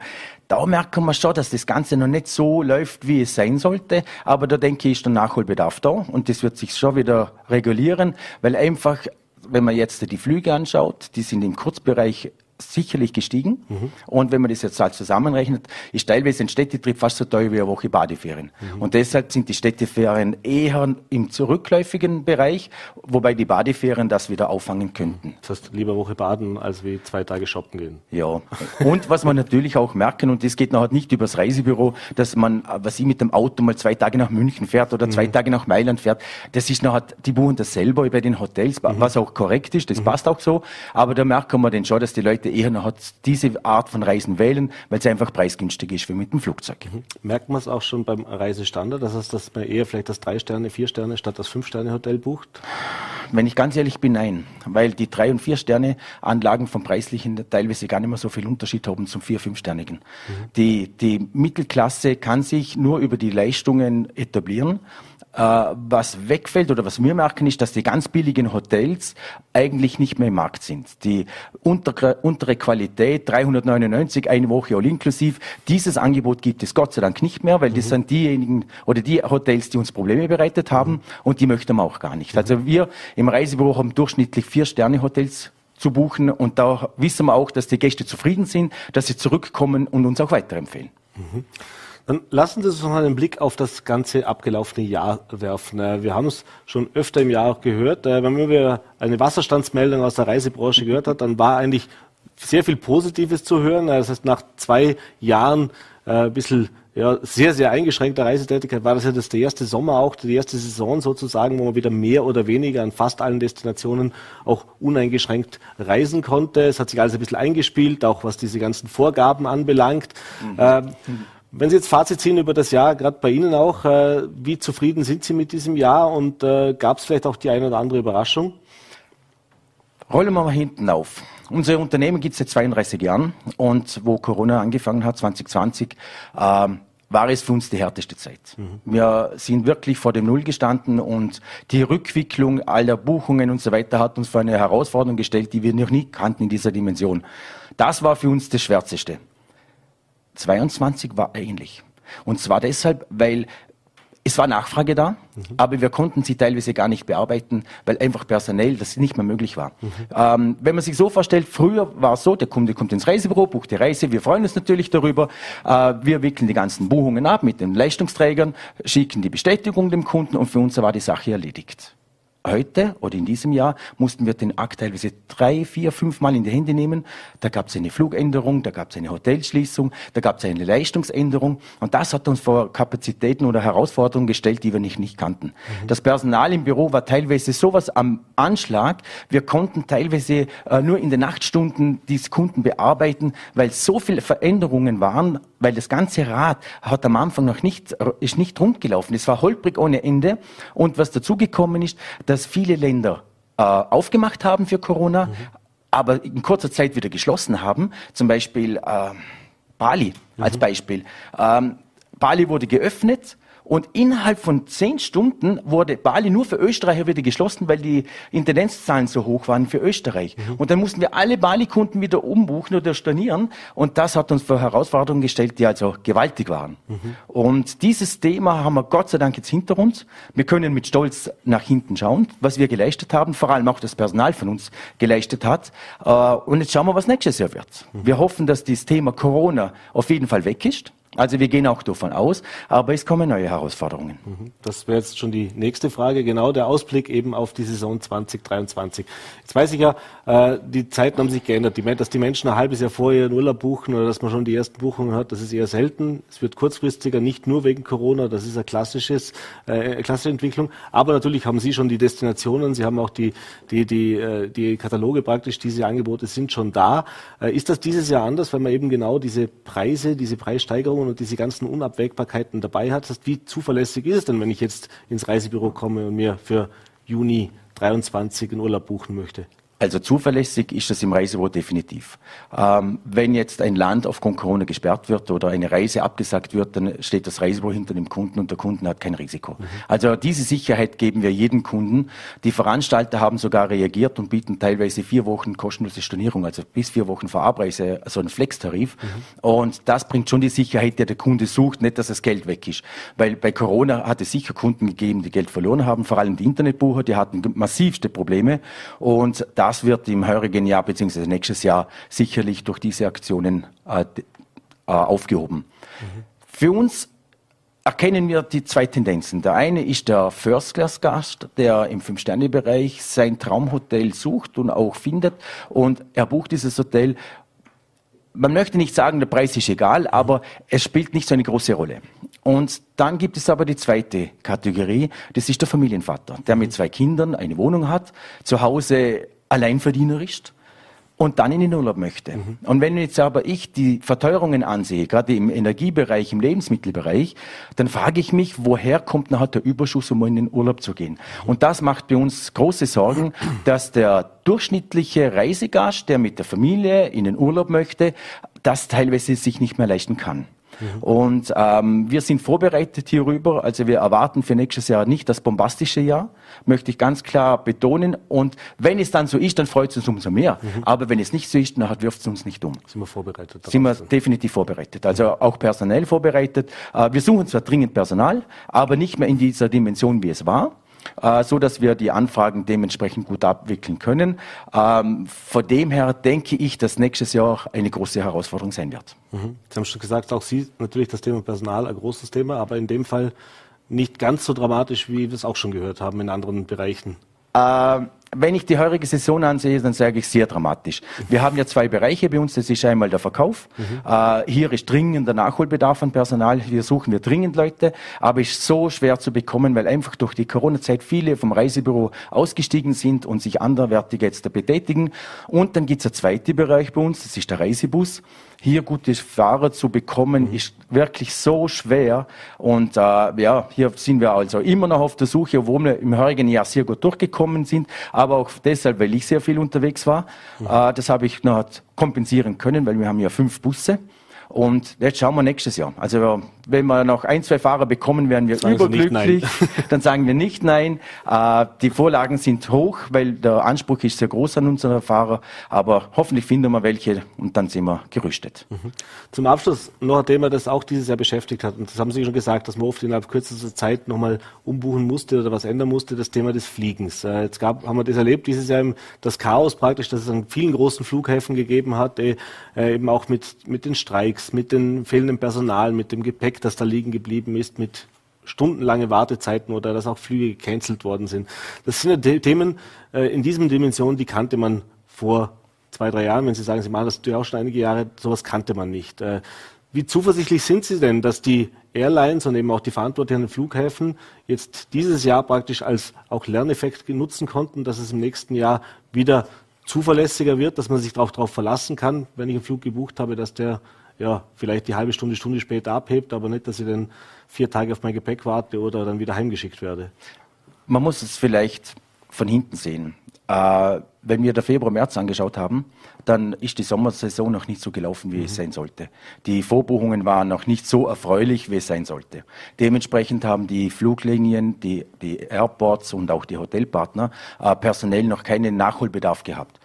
da merkt man schon, dass das Ganze noch nicht so läuft, wie es sein sollte. Aber da denke ich, ist der Nachholbedarf da und das wird sich schon wieder regulieren, weil einfach wenn man jetzt die Flüge anschaut, die sind im Kurzbereich sicherlich gestiegen. Mhm. Und wenn man das jetzt halt zusammenrechnet, ist teilweise ein Städtetrip fast so teuer wie eine Woche Badeferien. Mhm. Und deshalb sind die Städteferien eher im zurückläufigen Bereich, wobei die Badeferien das wieder auffangen könnten. Das heißt, lieber Woche baden, als wie zwei Tage shoppen gehen. Ja. Und was man natürlich auch merken, und das geht noch nicht übers Reisebüro, dass man, was ich mit dem Auto mal zwei Tage nach München fährt oder zwei mhm. Tage nach Mailand fährt, das ist noch, die buchen das selber bei den Hotels, mhm. was auch korrekt ist, das passt auch so. Aber da merken wir dann schon, dass die Leute eher noch diese Art von Reisen wählen, weil es einfach preisgünstig ist wie mit dem Flugzeug. Mhm. Merkt man es auch schon beim Reisestandard, das heißt, dass man eher vielleicht das Drei-Sterne, Vier-Sterne statt das Fünf-Sterne-Hotel bucht? Wenn ich ganz ehrlich bin, nein. Weil die Drei- und Vier-Sterne-Anlagen vom Preislichen teilweise gar nicht mehr so viel Unterschied haben zum Vier-, Fünf-Sternigen. Mhm. Die, die Mittelklasse kann sich nur über die Leistungen etablieren. Äh, was wegfällt oder was wir merken, ist, dass die ganz billigen Hotels eigentlich nicht mehr im Markt sind. Die untere, untere Qualität, 399, eine Woche all inklusiv, dieses Angebot gibt es Gott sei Dank nicht mehr, weil mhm. das sind diejenigen oder die Hotels, die uns Probleme bereitet haben mhm. und die möchten wir auch gar nicht. Also wir im Reisebüro haben durchschnittlich vier Sterne Hotels zu buchen und da wissen wir auch, dass die Gäste zufrieden sind, dass sie zurückkommen und uns auch weiterempfehlen. Mhm. Dann lassen Sie uns noch mal einen Blick auf das ganze abgelaufene Jahr werfen. Äh, wir haben es schon öfter im Jahr auch gehört. Äh, wenn man eine Wasserstandsmeldung aus der Reisebranche gehört hat, dann war eigentlich sehr viel Positives zu hören. Äh, das heißt, nach zwei Jahren ein bisschen ja, sehr, sehr eingeschränkter Reisetätigkeit war das ja das der erste Sommer auch, die erste Saison sozusagen, wo man wieder mehr oder weniger an fast allen Destinationen auch uneingeschränkt reisen konnte. Es hat sich alles ein bisschen eingespielt, auch was diese ganzen Vorgaben anbelangt. Mhm. Ähm, wenn Sie jetzt Fazit ziehen über das Jahr, gerade bei Ihnen auch, äh, wie zufrieden sind Sie mit diesem Jahr und äh, gab es vielleicht auch die eine oder andere Überraschung? Rollen wir mal hinten auf. Unser Unternehmen gibt es seit 32 Jahren und wo Corona angefangen hat, 2020, ähm, war es für uns die härteste Zeit. Mhm. Wir sind wirklich vor dem Null gestanden und die Rückwicklung aller Buchungen und so weiter hat uns vor eine Herausforderung gestellt, die wir noch nie kannten in dieser Dimension. Das war für uns das Schwärzeste. 22 war ähnlich. Und zwar deshalb, weil es war Nachfrage da, mhm. aber wir konnten sie teilweise gar nicht bearbeiten, weil einfach personell das nicht mehr möglich war. Mhm. Ähm, wenn man sich so vorstellt, früher war es so, der Kunde kommt ins Reisebüro, bucht die Reise, wir freuen uns natürlich darüber, äh, wir wickeln die ganzen Buchungen ab mit den Leistungsträgern, schicken die Bestätigung dem Kunden und für uns war die Sache erledigt heute oder in diesem Jahr mussten wir den Akt teilweise drei, vier, fünf Mal in die Hände nehmen. Da gab es eine Flugänderung, da gab es eine Hotelschließung, da gab es eine Leistungsänderung. Und das hat uns vor Kapazitäten oder Herausforderungen gestellt, die wir nicht, nicht kannten. Mhm. Das Personal im Büro war teilweise sowas am Anschlag. Wir konnten teilweise äh, nur in den Nachtstunden die Kunden bearbeiten, weil so viele Veränderungen waren, weil das ganze Rad hat am Anfang noch nicht, ist nicht rund gelaufen. Es war holprig ohne Ende. Und was dazugekommen ist, dass viele Länder äh, aufgemacht haben für Corona, mhm. aber in kurzer Zeit wieder geschlossen haben. Zum Beispiel äh, Bali mhm. als Beispiel. Ähm, Bali wurde geöffnet und innerhalb von zehn Stunden wurde Bali nur für Österreicher wieder geschlossen, weil die Intendenzzahlen so hoch waren für Österreich. Mhm. Und dann mussten wir alle Bali-Kunden wieder umbuchen oder stornieren. Und das hat uns vor Herausforderungen gestellt, die also gewaltig waren. Mhm. Und dieses Thema haben wir Gott sei Dank jetzt hinter uns. Wir können mit Stolz nach hinten schauen, was wir geleistet haben, vor allem auch das Personal von uns geleistet hat. Äh, und jetzt schauen wir, was nächstes Jahr wird. Mhm. Wir hoffen, dass das Thema Corona auf jeden Fall weg ist. Also wir gehen auch davon aus, aber es kommen neue Herausforderungen. Mhm. Das wäre jetzt schon die nächste Frage, genau der Ausblick eben auf die Saison 2023. Jetzt weiß ich ja, äh, die Zeiten haben sich geändert. dass die Menschen ein halbes Jahr vorher ihren Urlaub buchen oder dass man schon die ersten Buchungen hat, das ist eher selten. Es wird kurzfristiger, nicht nur wegen Corona, das ist ein klassisches, äh, eine klassische Entwicklung. Aber natürlich haben Sie schon die Destinationen, Sie haben auch die, die, die, äh, die Kataloge praktisch, diese Angebote sind schon da. Ist das dieses Jahr anders, weil man eben genau diese Preise, diese Preissteigerung Versicherungen und diese ganzen Unabwägbarkeiten dabei hat. Wie zuverlässig ist es denn, wenn ich jetzt ins Reisebüro komme und mir für Juni 23 einen Urlaub buchen möchte? Also zuverlässig ist das im Reisebüro definitiv. Ähm, wenn jetzt ein Land aufgrund Corona gesperrt wird oder eine Reise abgesagt wird, dann steht das Reisebüro hinter dem Kunden und der Kunde hat kein Risiko. Mhm. Also diese Sicherheit geben wir jedem Kunden. Die Veranstalter haben sogar reagiert und bieten teilweise vier Wochen kostenlose Stornierung, also bis vier Wochen vor Abreise, also einen Flex-Tarif. Mhm. Und das bringt schon die Sicherheit, die der Kunde sucht, nicht, dass das Geld weg ist. Weil bei Corona hat es sicher Kunden gegeben, die Geld verloren haben, vor allem die Internetbucher, die hatten massivste Probleme. Und da das wird im heurigen Jahr bzw. nächstes Jahr sicherlich durch diese Aktionen äh, äh, aufgehoben. Mhm. Für uns erkennen wir die zwei Tendenzen. Der eine ist der First-Class-Gast, der im Fünf-Sterne-Bereich sein Traumhotel sucht und auch findet und er bucht dieses Hotel man möchte nicht sagen, der Preis ist egal, aber es spielt nicht so eine große Rolle. Und dann gibt es aber die zweite Kategorie, das ist der Familienvater, der mit zwei Kindern eine Wohnung hat, zu Hause Alleinverdiener ist und dann in den Urlaub möchte. Mhm. Und wenn jetzt aber ich die Verteuerungen ansehe, gerade im Energiebereich, im Lebensmittelbereich, dann frage ich mich, woher kommt nachher der Überschuss, um in den Urlaub zu gehen? Und das macht bei uns große Sorgen, dass der durchschnittliche Reisegast, der mit der Familie in den Urlaub möchte, das teilweise sich nicht mehr leisten kann. Mhm. Und ähm, wir sind vorbereitet hierüber. Also wir erwarten für nächstes Jahr nicht das bombastische Jahr, möchte ich ganz klar betonen. Und wenn es dann so ist, dann freut es uns umso mehr. Mhm. Aber wenn es nicht so ist, dann wirft es uns nicht um. Sind wir vorbereitet? Sind wir definitiv vorbereitet. Also auch personell vorbereitet. Äh, wir suchen zwar dringend Personal, aber nicht mehr in dieser Dimension, wie es war. Äh, so dass wir die Anfragen dementsprechend gut abwickeln können. Ähm, von dem her denke ich, dass nächstes Jahr eine große Herausforderung sein wird. Mhm. Sie haben schon gesagt, auch Sie natürlich das Thema Personal ein großes Thema, aber in dem Fall nicht ganz so dramatisch, wie wir es auch schon gehört haben in anderen Bereichen. Äh, wenn ich die heurige Saison ansehe, dann sage ich sehr dramatisch. Wir haben ja zwei Bereiche bei uns. Das ist einmal der Verkauf. Mhm. Äh, hier ist dringender Nachholbedarf an Personal. Hier suchen wir dringend Leute, aber ist so schwer zu bekommen, weil einfach durch die Corona-Zeit viele vom Reisebüro ausgestiegen sind und sich anderweitig jetzt betätigen. Und dann gibt es einen zweiten Bereich bei uns. Das ist der Reisebus hier gute Fahrer zu bekommen, mhm. ist wirklich so schwer. Und äh, ja, hier sind wir also immer noch auf der Suche, obwohl wir im heurigen Jahr sehr gut durchgekommen sind, aber auch deshalb, weil ich sehr viel unterwegs war. Mhm. Äh, das habe ich noch kompensieren können, weil wir haben ja fünf Busse. Und jetzt schauen wir nächstes Jahr. Also wenn wir noch ein, zwei Fahrer bekommen, werden wir sagen überglücklich. (laughs) Dann sagen wir nicht nein. Äh, die Vorlagen sind hoch, weil der Anspruch ist sehr groß an unsere Fahrer. Aber hoffentlich finden wir welche und dann sind wir gerüstet. Mhm. Zum Abschluss noch ein Thema, das auch dieses Jahr beschäftigt hat. Und das haben Sie schon gesagt, dass man oft innerhalb kürzester Zeit nochmal umbuchen musste oder was ändern musste, das Thema des Fliegens. Äh, jetzt gab, haben wir das erlebt, dieses Jahr das Chaos praktisch, dass es an vielen großen Flughäfen gegeben hat, äh, eben auch mit, mit den Streiks, mit dem fehlenden Personal, mit dem Gepäck, das da liegen geblieben ist, mit stundenlange Wartezeiten oder dass auch Flüge gecancelt worden sind. Das sind ja Themen äh, in diesem Dimension, die kannte man vor zwei, drei Jahren. Wenn Sie sagen, Sie machen das natürlich auch schon einige Jahre, sowas kannte man nicht. Äh, wie zuversichtlich sind Sie denn, dass die Airlines und eben auch die Verantwortlichen Flughäfen jetzt dieses Jahr praktisch als auch Lerneffekt nutzen konnten, dass es im nächsten Jahr wieder zuverlässiger wird, dass man sich darauf verlassen kann, wenn ich einen Flug gebucht habe, dass der ja, vielleicht die halbe Stunde, Stunde später abhebt, aber nicht, dass ich dann vier Tage auf mein Gepäck warte oder dann wieder heimgeschickt werde. Man muss es vielleicht von hinten sehen. Äh, wenn wir der Februar, März angeschaut haben, dann ist die Sommersaison noch nicht so gelaufen, wie mhm. es sein sollte. Die Vorbuchungen waren noch nicht so erfreulich, wie es sein sollte. Dementsprechend haben die Fluglinien, die, die Airports und auch die Hotelpartner äh, personell noch keinen Nachholbedarf gehabt.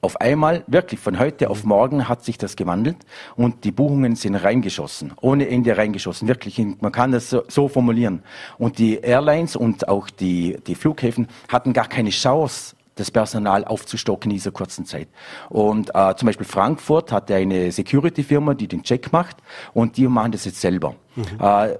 Auf einmal, wirklich von heute auf morgen hat sich das gewandelt und die Buchungen sind reingeschossen, ohne Ende reingeschossen, wirklich, man kann das so, so formulieren. Und die Airlines und auch die, die Flughäfen hatten gar keine Chance, das Personal aufzustocken in dieser kurzen Zeit. Und äh, zum Beispiel Frankfurt hatte eine Security-Firma, die den Check macht und die machen das jetzt selber. Mhm. Äh,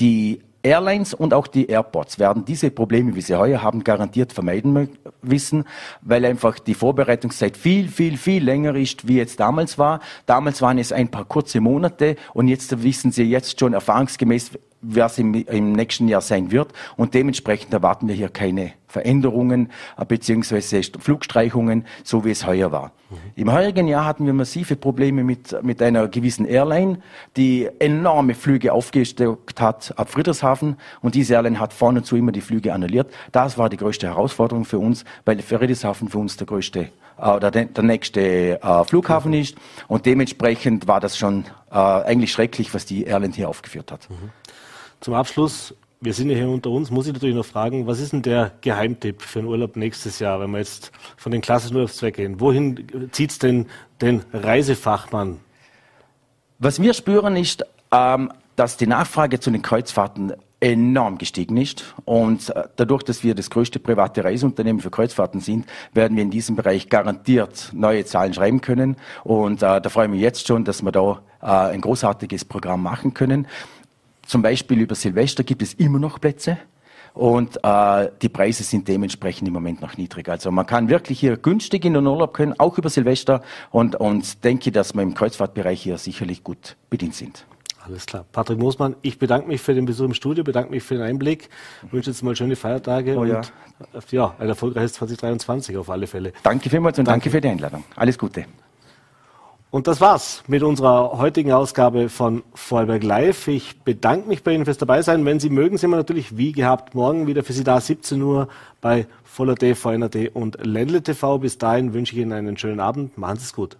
die Airlines und auch die Airports werden diese Probleme, wie sie heuer haben, garantiert vermeiden wissen, weil einfach die Vorbereitungszeit viel, viel, viel länger ist, wie jetzt damals war. Damals waren es ein paar kurze Monate und jetzt wissen sie jetzt schon erfahrungsgemäß, was im, im nächsten Jahr sein wird. Und dementsprechend erwarten wir hier keine Veränderungen äh, beziehungsweise Flugstreichungen, so wie es heuer war. Mhm. Im heurigen Jahr hatten wir massive Probleme mit, mit einer gewissen Airline, die enorme Flüge aufgestockt hat ab Friedrichshafen und diese Airline hat vorne zu immer die Flüge annulliert. Das war die größte Herausforderung für uns, weil Friedrichshafen für uns der größte äh, oder der, der nächste äh, Flughafen mhm. ist und dementsprechend war das schon äh, eigentlich schrecklich, was die Airline hier aufgeführt hat. Mhm. Zum Abschluss, wir sind ja hier unter uns, muss ich natürlich noch fragen, was ist denn der Geheimtipp für den Urlaub nächstes Jahr, wenn wir jetzt von den klassischen Urlaubszwecken gehen? Wohin zieht es denn den Reisefachmann? Was wir spüren ist, ähm, dass die Nachfrage zu den Kreuzfahrten enorm gestiegen ist. Und äh, dadurch, dass wir das größte private Reiseunternehmen für Kreuzfahrten sind, werden wir in diesem Bereich garantiert neue Zahlen schreiben können. Und äh, da freue ich mich jetzt schon, dass wir da äh, ein großartiges Programm machen können. Zum Beispiel über Silvester gibt es immer noch Plätze. Und äh, die Preise sind dementsprechend im Moment noch niedrig. Also man kann wirklich hier günstig in den Urlaub können, auch über Silvester. Und, und denke, dass wir im Kreuzfahrtbereich hier sicherlich gut bedient sind. Alles klar. Patrick Moosmann, ich bedanke mich für den Besuch im Studio, bedanke mich für den Einblick, wünsche jetzt mal schöne Feiertage oh, ja. und ja, ein erfolgreiches 2023 auf alle Fälle. Danke vielmals und danke, danke für die Einladung. Alles Gute. Und das war's mit unserer heutigen Ausgabe von Vorarlberg Live. Ich bedanke mich bei Ihnen fürs Dabeisein. Wenn Sie mögen, sind wir natürlich wie gehabt morgen wieder für Sie da, 17 Uhr bei Voller D, VNRD und Ländle TV. Bis dahin wünsche ich Ihnen einen schönen Abend. Machen Sie es gut.